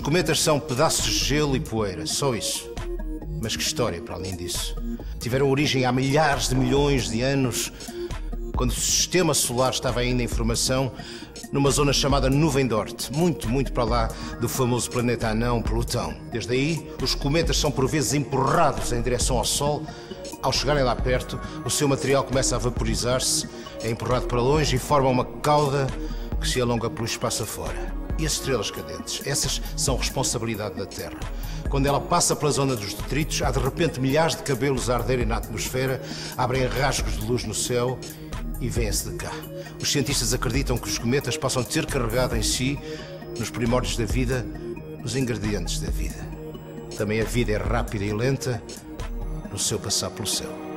cometas são pedaços de gelo e poeira, só isso. Mas que história para além disso. Tiveram origem há milhares de milhões de anos, quando o sistema solar estava ainda em formação, numa zona chamada Nuvem Dorte, muito, muito para lá do famoso planeta anão Plutão. Desde aí, os cometas são por vezes empurrados em direção ao Sol. Ao chegarem lá perto, o seu material começa a vaporizar-se, é empurrado para longe e forma uma cauda que se alonga pelo espaço afora. E as estrelas cadentes? Essas são responsabilidade da Terra. Quando ela passa pela zona dos detritos, há de repente milhares de cabelos a arderem na atmosfera, abrem rasgos de luz no céu e vêm-se de cá. Os cientistas acreditam que os cometas possam ter carregado em si, nos primórdios da vida, os ingredientes da vida. Também a vida é rápida e lenta no seu passar pelo céu.